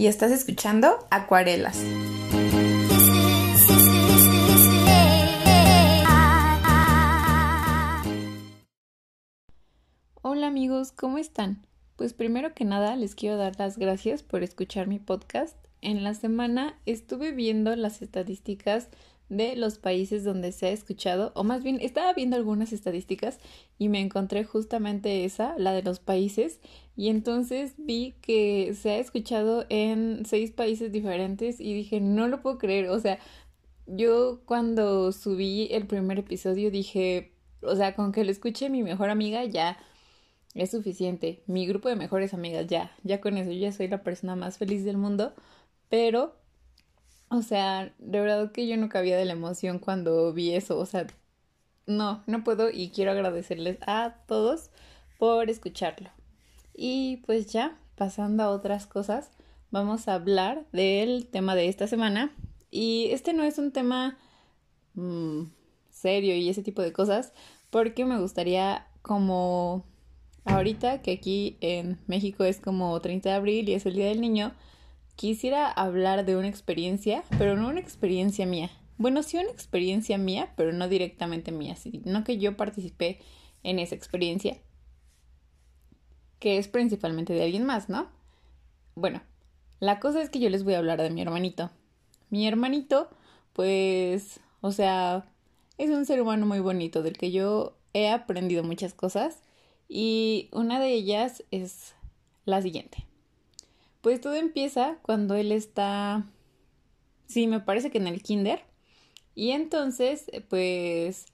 y estás escuchando Acuarelas. Hola amigos, ¿cómo están? Pues primero que nada les quiero dar las gracias por escuchar mi podcast. En la semana estuve viendo las estadísticas de los países donde se ha escuchado, o más bien estaba viendo algunas estadísticas y me encontré justamente esa, la de los países, y entonces vi que se ha escuchado en seis países diferentes y dije, no lo puedo creer, o sea, yo cuando subí el primer episodio dije, o sea, con que lo escuche mi mejor amiga ya es suficiente, mi grupo de mejores amigas ya, ya con eso, yo ya soy la persona más feliz del mundo, pero o sea, de verdad que yo no cabía de la emoción cuando vi eso. O sea, no, no puedo y quiero agradecerles a todos por escucharlo. Y pues ya, pasando a otras cosas, vamos a hablar del tema de esta semana. Y este no es un tema mm, serio y ese tipo de cosas, porque me gustaría como ahorita que aquí en México es como 30 de abril y es el Día del Niño, quisiera hablar de una experiencia, pero no una experiencia mía. Bueno, sí una experiencia mía, pero no directamente mía, sino que yo participé en esa experiencia, que es principalmente de alguien más, ¿no? Bueno, la cosa es que yo les voy a hablar de mi hermanito. Mi hermanito, pues, o sea, es un ser humano muy bonito del que yo he aprendido muchas cosas y una de ellas es la siguiente. Pues todo empieza cuando él está, sí, me parece que en el kinder. Y entonces, pues,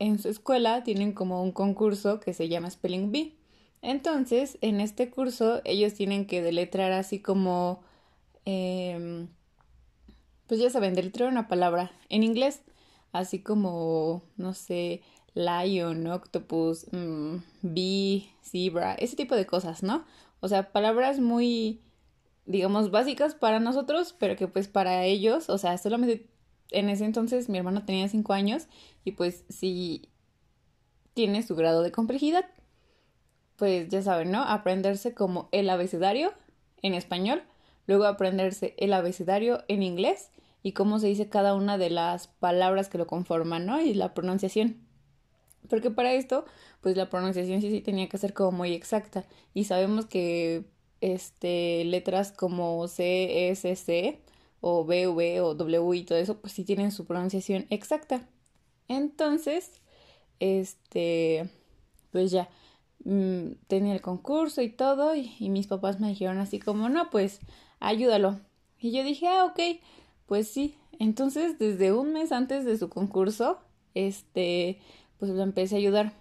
en su escuela tienen como un concurso que se llama Spelling Bee. Entonces, en este curso ellos tienen que deletrar así como, em, pues ya saben, deletrar una palabra en inglés, así como, no sé, lion, octopus, mm, bee, zebra, ese tipo de cosas, ¿no? O sea, palabras muy, digamos, básicas para nosotros, pero que pues para ellos, o sea, solamente en ese entonces mi hermano tenía cinco años y pues sí tiene su grado de complejidad. Pues ya saben, ¿no? Aprenderse como el abecedario en español, luego aprenderse el abecedario en inglés y cómo se dice cada una de las palabras que lo conforman, ¿no? Y la pronunciación. Porque para esto, pues la pronunciación sí, sí tenía que ser como muy exacta. Y sabemos que este, letras como C, S, C o B, V o W y todo eso, pues sí tienen su pronunciación exacta. Entonces, este, pues ya, mm, tenía el concurso y todo y, y, mis papás me dijeron así como, no, pues ayúdalo. Y yo dije, ah, ok, pues sí. Entonces, desde un mes antes de su concurso, este, pues lo empecé a ayudar.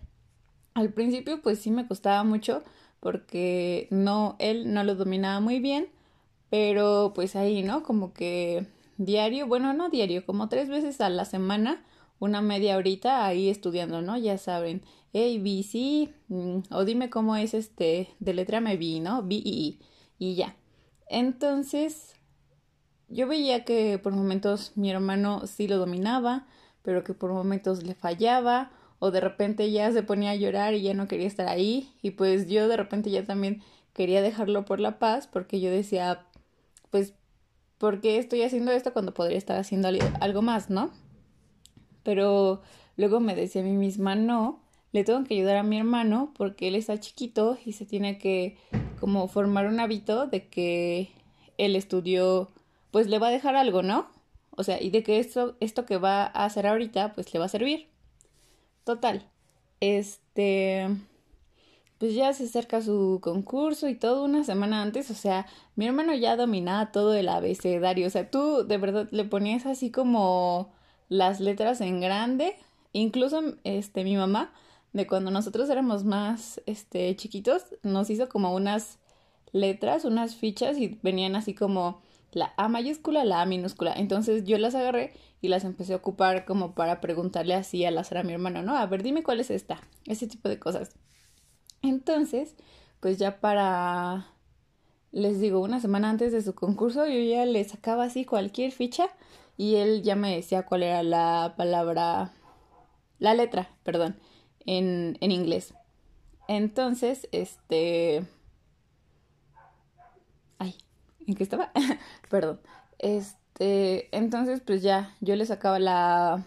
Al principio, pues sí me costaba mucho porque no, él no lo dominaba muy bien, pero pues ahí, ¿no? Como que diario, bueno, no diario, como tres veces a la semana, una media horita ahí estudiando, ¿no? Ya saben, A, B, C, o dime cómo es este, de letra me B, ¿no? B, I, y ya. Entonces, yo veía que por momentos mi hermano sí lo dominaba, pero que por momentos le fallaba, o de repente ya se ponía a llorar y ya no quería estar ahí y pues yo de repente ya también quería dejarlo por la paz porque yo decía pues ¿por qué estoy haciendo esto cuando podría estar haciendo algo más, no? Pero luego me decía a mí misma, no, le tengo que ayudar a mi hermano porque él está chiquito y se tiene que como formar un hábito de que el estudio pues le va a dejar algo, ¿no? O sea, y de que esto, esto que va a hacer ahorita pues le va a servir. Total. Este. Pues ya se acerca su concurso y todo una semana antes, o sea, mi hermano ya dominaba todo el abecedario, o sea, tú de verdad le ponías así como las letras en grande, incluso este mi mamá de cuando nosotros éramos más este chiquitos nos hizo como unas letras, unas fichas y venían así como la A mayúscula, la A minúscula. Entonces yo las agarré y las empecé a ocupar como para preguntarle así al azar a mi hermano, ¿no? A ver, dime cuál es esta, ese tipo de cosas. Entonces, pues ya para, les digo, una semana antes de su concurso, yo ya le sacaba así cualquier ficha y él ya me decía cuál era la palabra, la letra, perdón, en, en inglés. Entonces, este... Ay, ¿en qué estaba? perdón. Este, entonces, pues ya, yo le sacaba la,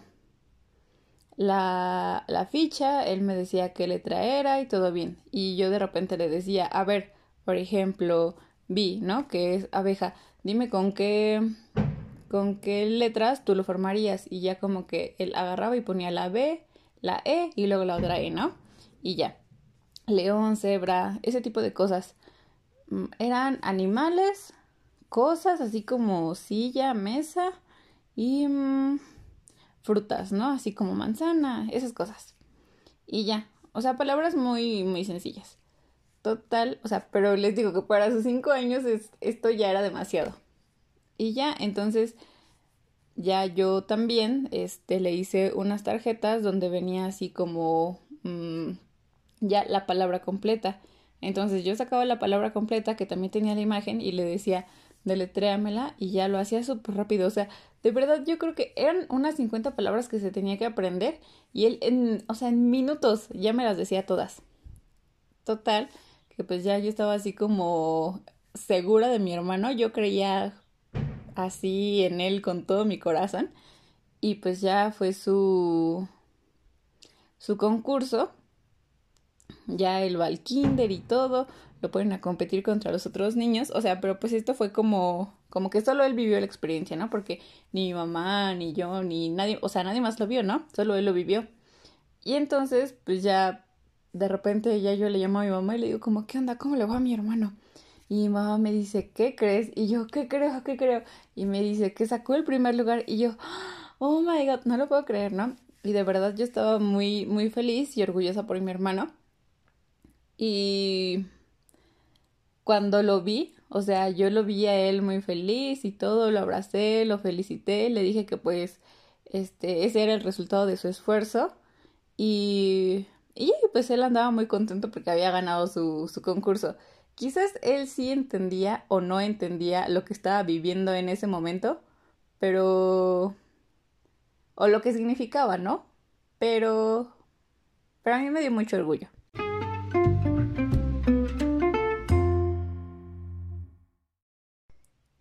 la, la ficha, él me decía qué letra era y todo bien. Y yo de repente le decía, a ver, por ejemplo, B, ¿no? Que es abeja. Dime con qué con qué letras tú lo formarías y ya como que él agarraba y ponía la B, la E y luego la otra E, ¿no? Y ya. León, cebra, ese tipo de cosas. Mm, eran animales, cosas así como silla, mesa y mm, frutas, ¿no? Así como manzana, esas cosas. Y ya, o sea, palabras muy, muy sencillas. Total, o sea, pero les digo que para sus cinco años esto ya era demasiado. Y ya, entonces, ya yo también, este, le hice unas tarjetas donde venía así como mm, ya la palabra completa. Entonces yo sacaba la palabra completa que también tenía la imagen y le decía, deletréamela y ya lo hacía súper rápido. O sea, de verdad yo creo que eran unas 50 palabras que se tenía que aprender y él en, o sea, en minutos ya me las decía todas. Total, que pues ya yo estaba así como segura de mi hermano, yo creía así en él con todo mi corazón y pues ya fue su su concurso. Ya él va y todo, lo ponen a competir contra los otros niños, o sea, pero pues esto fue como como que solo él vivió la experiencia, ¿no? Porque ni mi mamá, ni yo, ni nadie, o sea, nadie más lo vio, ¿no? Solo él lo vivió. Y entonces, pues ya de repente ya yo le llamo a mi mamá y le digo como, ¿qué onda? ¿Cómo le va a mi hermano? Y mi mamá me dice, ¿qué crees? Y yo, ¿qué creo? ¿Qué creo? Y me dice que sacó el primer lugar y yo, oh my god, no lo puedo creer, ¿no? Y de verdad yo estaba muy, muy feliz y orgullosa por mi hermano. Y cuando lo vi, o sea, yo lo vi a él muy feliz y todo, lo abracé, lo felicité, le dije que pues este ese era el resultado de su esfuerzo y y pues él andaba muy contento porque había ganado su, su concurso. Quizás él sí entendía o no entendía lo que estaba viviendo en ese momento, pero... o lo que significaba, ¿no? Pero... pero a mí me dio mucho orgullo.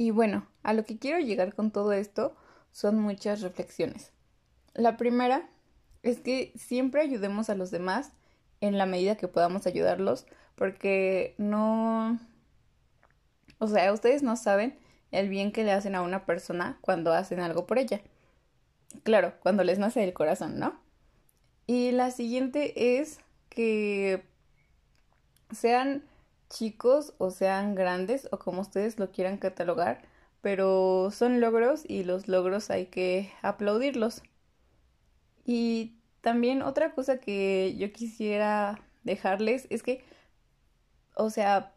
Y bueno, a lo que quiero llegar con todo esto son muchas reflexiones. La primera es que siempre ayudemos a los demás en la medida que podamos ayudarlos, porque no... O sea, ustedes no saben el bien que le hacen a una persona cuando hacen algo por ella. Claro, cuando les nace el corazón, ¿no? Y la siguiente es que sean chicos o sean grandes o como ustedes lo quieran catalogar, pero son logros y los logros hay que aplaudirlos. Y también otra cosa que yo quisiera dejarles es que, o sea,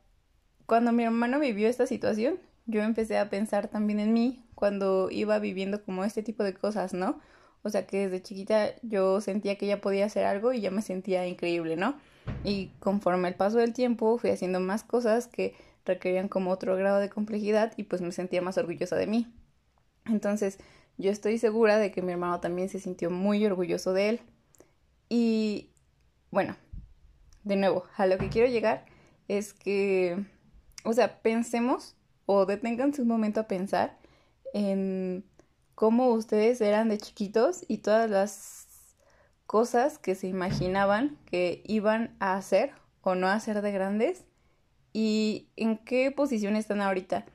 cuando mi hermano vivió esta situación, yo empecé a pensar también en mí cuando iba viviendo como este tipo de cosas, ¿no? O sea que desde chiquita yo sentía que ya podía hacer algo y ya me sentía increíble, ¿no? Y conforme el paso del tiempo fui haciendo más cosas que requerían como otro grado de complejidad y pues me sentía más orgullosa de mí. Entonces, yo estoy segura de que mi hermano también se sintió muy orgulloso de él. Y bueno, de nuevo, a lo que quiero llegar es que, o sea, pensemos o deténganse un momento a pensar en cómo ustedes eran de chiquitos y todas las cosas que se imaginaban que iban a hacer o no hacer de grandes y en qué posición están ahorita.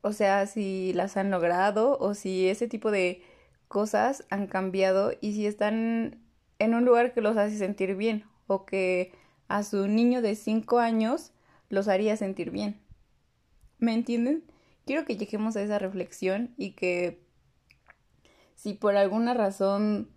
O sea, si las han logrado o si ese tipo de cosas han cambiado y si están en un lugar que los hace sentir bien o que a su niño de 5 años los haría sentir bien. ¿Me entienden? Quiero que lleguemos a esa reflexión y que si por alguna razón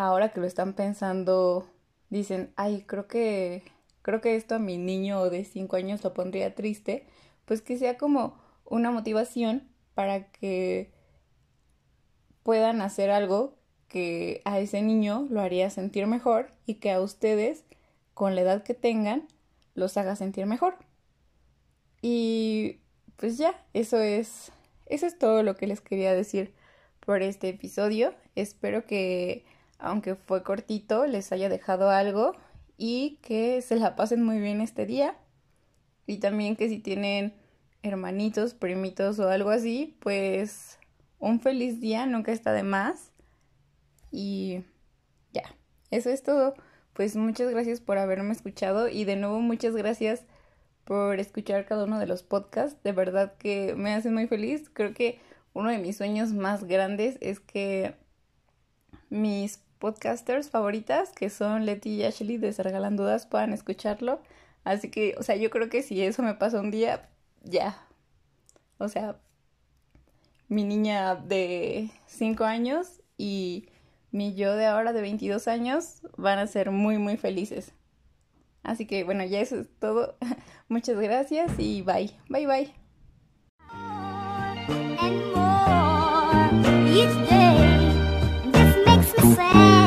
ahora que lo están pensando dicen, "Ay, creo que creo que esto a mi niño de 5 años lo pondría triste", pues que sea como una motivación para que puedan hacer algo que a ese niño lo haría sentir mejor y que a ustedes, con la edad que tengan, los haga sentir mejor. Y pues ya, eso es eso es todo lo que les quería decir por este episodio. Espero que aunque fue cortito, les haya dejado algo y que se la pasen muy bien este día. Y también que si tienen hermanitos, primitos o algo así, pues un feliz día, nunca está de más. Y ya, eso es todo. Pues muchas gracias por haberme escuchado y de nuevo muchas gracias por escuchar cada uno de los podcasts. De verdad que me hacen muy feliz. Creo que uno de mis sueños más grandes es que mis podcasters favoritas, que son Leti y Ashley de Se Regalan Dudas, puedan escucharlo. Así que, o sea, yo creo que si eso me pasa un día, ya. O sea, mi niña de 5 años y mi yo de ahora de 22 años van a ser muy, muy felices. Así que bueno, ya eso es todo. Muchas gracias y bye. Bye bye. say